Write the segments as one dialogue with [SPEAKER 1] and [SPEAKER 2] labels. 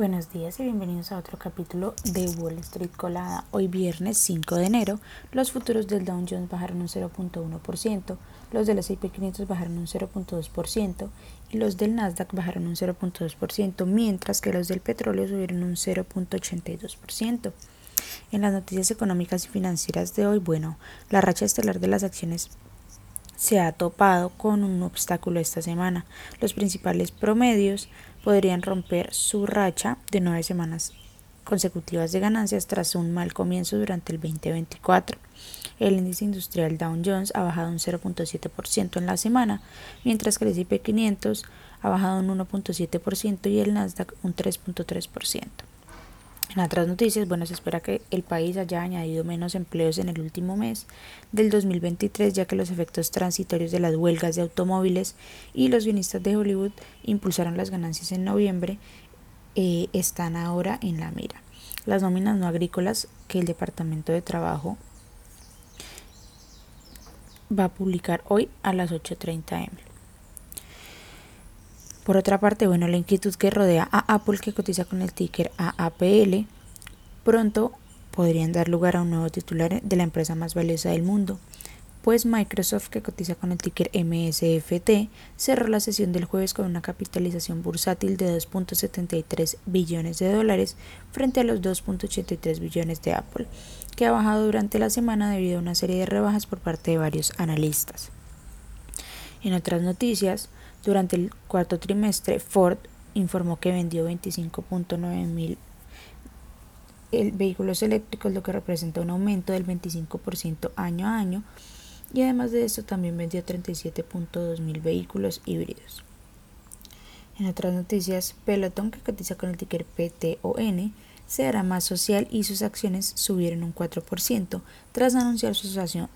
[SPEAKER 1] Buenos días y bienvenidos a otro capítulo de Wall Street Colada. Hoy viernes 5 de enero, los futuros del Dow Jones bajaron un 0.1%, los del S&P 500 bajaron un 0.2% y los del Nasdaq bajaron un 0.2%, mientras que los del petróleo subieron un 0.82%. En las noticias económicas y financieras de hoy, bueno, la racha estelar de las acciones se ha topado con un obstáculo esta semana. Los principales promedios podrían romper su racha de nueve semanas consecutivas de ganancias tras un mal comienzo durante el 2024. El índice industrial Dow Jones ha bajado un 0.7% en la semana, mientras que el S&P 500 ha bajado un 1.7% y el Nasdaq un 3.3%. En otras noticias, bueno, se espera que el país haya añadido menos empleos en el último mes del 2023, ya que los efectos transitorios de las huelgas de automóviles y los guionistas de Hollywood impulsaron las ganancias en noviembre, eh, están ahora en la mira. Las nóminas no agrícolas que el Departamento de Trabajo va a publicar hoy a las 8.30 m. Por otra parte, bueno, la inquietud que rodea a Apple, que cotiza con el ticker AAPL, pronto podrían dar lugar a un nuevo titular de la empresa más valiosa del mundo, pues Microsoft, que cotiza con el ticker MSFT, cerró la sesión del jueves con una capitalización bursátil de 2.73 billones de dólares frente a los 2.83 billones de Apple, que ha bajado durante la semana debido a una serie de rebajas por parte de varios analistas. En otras noticias, durante el cuarto trimestre, Ford informó que vendió 25.9 mil vehículos eléctricos, lo que representa un aumento del 25% año a año, y además de eso también vendió 37.2 mil vehículos híbridos. En otras noticias, Peloton, que cotiza con el ticker PTON, se hará más social y sus acciones subieron un 4% tras anunciar su asociación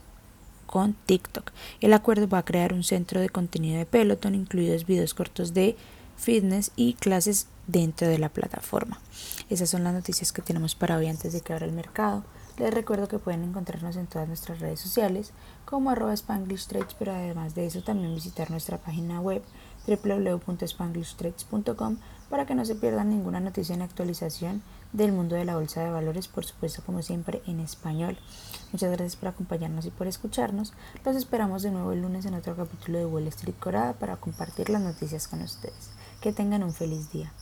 [SPEAKER 1] TikTok. El acuerdo va a crear un centro de contenido de Peloton, incluidos videos cortos de fitness y clases dentro de la plataforma. Esas son las noticias que tenemos para hoy antes de que abra el mercado. Les recuerdo que pueden encontrarnos en todas nuestras redes sociales como arroba Spanglish Trades, pero además de eso también visitar nuestra página web www.spanglishtrades.com para que no se pierdan ninguna noticia en actualización del mundo de la bolsa de valores, por supuesto como siempre en español. Muchas gracias por acompañarnos y por escucharnos. Los esperamos de nuevo el lunes en otro capítulo de Wall Street Corada para compartir las noticias con ustedes. Que tengan un feliz día.